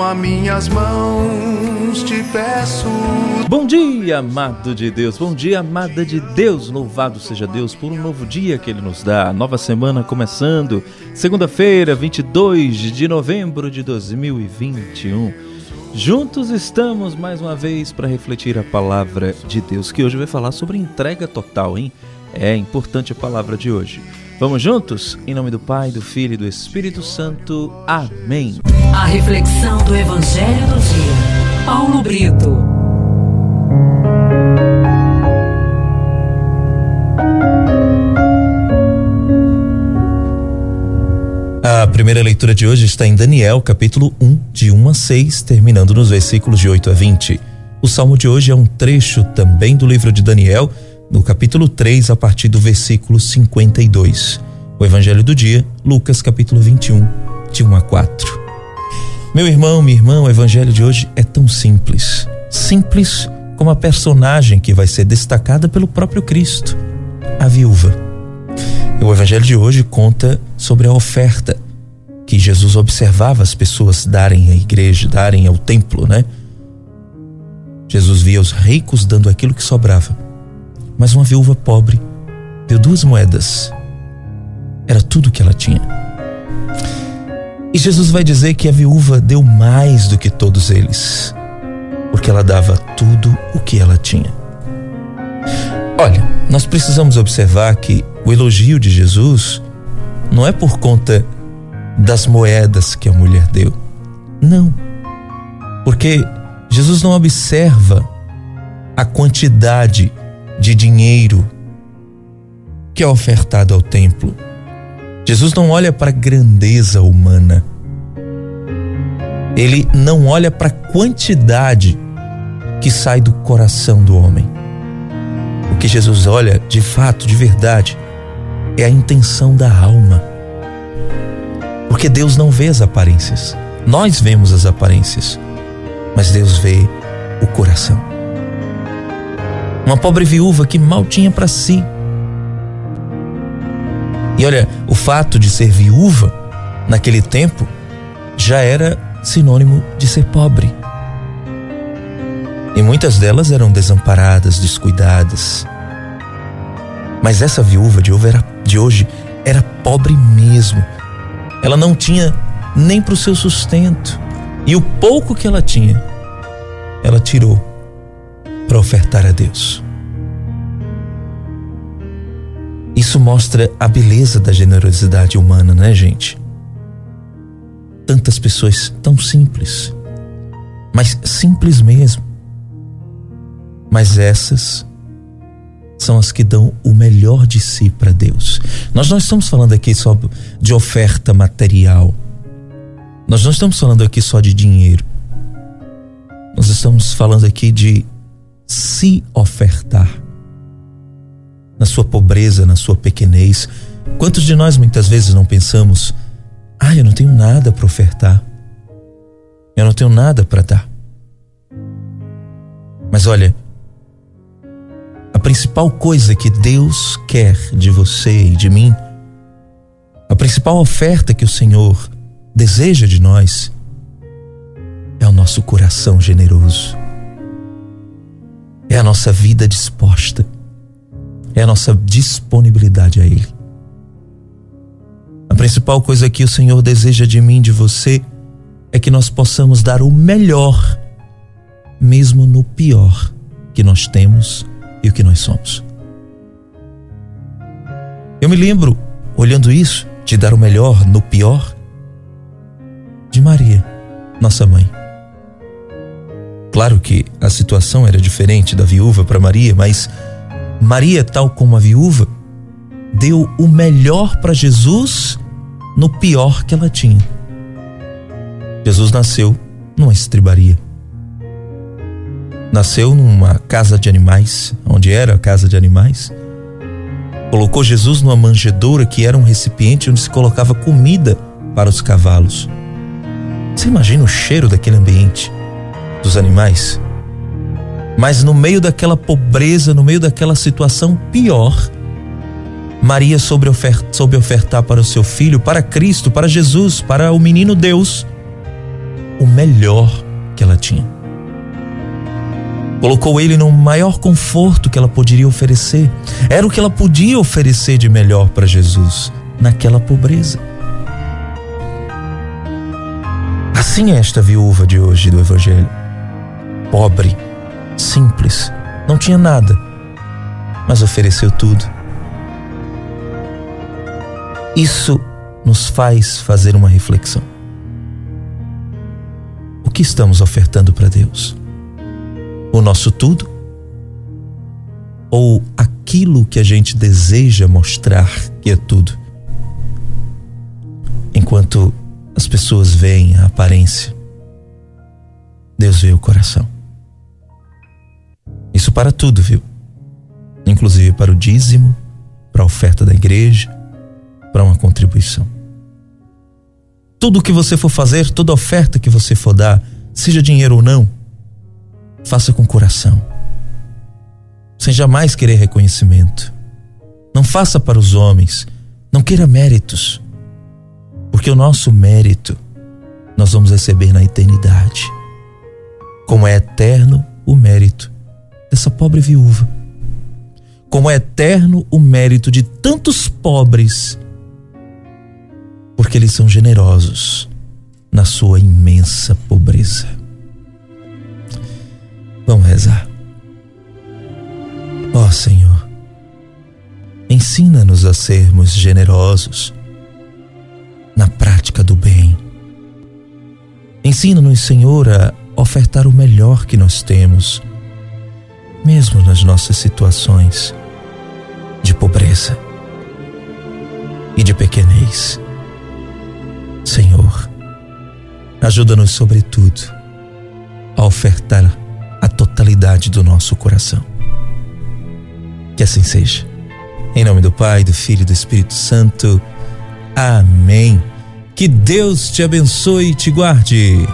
Toma minhas mãos, te peço. Bom dia, amado de Deus. Bom dia, amada de Deus. Louvado seja Deus por um novo dia que Ele nos dá. Nova semana começando. Segunda-feira, 22 de novembro de 2021. Juntos estamos mais uma vez para refletir a palavra de Deus, que hoje vai falar sobre entrega total, hein? É importante a palavra de hoje. Vamos juntos? Em nome do Pai, do Filho e do Espírito Santo. Amém. A reflexão do Evangelho do Dia. Paulo Brito. A primeira leitura de hoje está em Daniel, capítulo 1, de 1 a 6, terminando nos versículos de 8 a 20. O salmo de hoje é um trecho também do livro de Daniel no capítulo 3, a partir do versículo 52. O evangelho do dia, Lucas, capítulo 21, de 1 a 4. Meu irmão, minha irmã, o evangelho de hoje é tão simples. Simples como a personagem que vai ser destacada pelo próprio Cristo, a viúva. O evangelho de hoje conta sobre a oferta que Jesus observava as pessoas darem à igreja, darem ao templo, né? Jesus via os ricos dando aquilo que sobrava mas uma viúva pobre deu duas moedas. Era tudo que ela tinha. E Jesus vai dizer que a viúva deu mais do que todos eles, porque ela dava tudo o que ela tinha. Olha, nós precisamos observar que o elogio de Jesus não é por conta das moedas que a mulher deu. Não. Porque Jesus não observa a quantidade de dinheiro que é ofertado ao templo. Jesus não olha para a grandeza humana. Ele não olha para a quantidade que sai do coração do homem. O que Jesus olha, de fato, de verdade, é a intenção da alma. Porque Deus não vê as aparências. Nós vemos as aparências, mas Deus vê o coração uma pobre viúva que mal tinha para si. E olha, o fato de ser viúva naquele tempo já era sinônimo de ser pobre. E muitas delas eram desamparadas, descuidadas. Mas essa viúva de hoje era, pobre mesmo. Ela não tinha nem para o seu sustento. E o pouco que ela tinha, ela tirou para ofertar a Deus. Isso mostra a beleza da generosidade humana, né, gente? Tantas pessoas tão simples, mas simples mesmo. Mas essas são as que dão o melhor de si para Deus. Nós não estamos falando aqui só de oferta material. Nós não estamos falando aqui só de dinheiro. Nós estamos falando aqui de se ofertar. Na sua pobreza, na sua pequenez. Quantos de nós muitas vezes não pensamos: ah, eu não tenho nada para ofertar, eu não tenho nada para dar. Mas olha, a principal coisa que Deus quer de você e de mim, a principal oferta que o Senhor deseja de nós, é o nosso coração generoso é a nossa vida disposta, é a nossa disponibilidade a Ele. A principal coisa que o Senhor deseja de mim, de você, é que nós possamos dar o melhor, mesmo no pior que nós temos e o que nós somos. Eu me lembro, olhando isso, de dar o melhor no pior, de Maria, nossa mãe. Claro que a situação era diferente da viúva para Maria, mas Maria, tal como a viúva, deu o melhor para Jesus no pior que ela tinha. Jesus nasceu numa estribaria. Nasceu numa casa de animais, onde era a casa de animais. Colocou Jesus numa manjedoura que era um recipiente onde se colocava comida para os cavalos. Você imagina o cheiro daquele ambiente? Dos animais. Mas no meio daquela pobreza, no meio daquela situação pior, Maria soube, soube ofertar para o seu filho, para Cristo, para Jesus, para o menino Deus, o melhor que ela tinha. Colocou ele no maior conforto que ela poderia oferecer. Era o que ela podia oferecer de melhor para Jesus naquela pobreza. Assim é esta viúva de hoje do Evangelho. Pobre, simples, não tinha nada, mas ofereceu tudo. Isso nos faz fazer uma reflexão. O que estamos ofertando para Deus? O nosso tudo? Ou aquilo que a gente deseja mostrar que é tudo? Enquanto as pessoas veem a aparência, Deus vê o coração. Isso para tudo, viu? Inclusive para o dízimo, para a oferta da igreja, para uma contribuição. Tudo que você for fazer, toda oferta que você for dar, seja dinheiro ou não, faça com coração, sem jamais querer reconhecimento. Não faça para os homens, não queira méritos, porque o nosso mérito nós vamos receber na eternidade. Como é eterno o mérito dessa pobre viúva. Como é eterno o mérito de tantos pobres porque eles são generosos na sua imensa pobreza. Vamos rezar. Ó oh, Senhor, ensina-nos a sermos generosos na prática do bem. Ensina-nos, Senhor, a ofertar o melhor que nós temos, mesmo nas nossas situações de pobreza e de pequenez. Senhor, ajuda-nos, sobretudo, a ofertar a totalidade do nosso coração. Que assim seja. Em nome do Pai, do Filho e do Espírito Santo. Amém. Que Deus te abençoe e te guarde.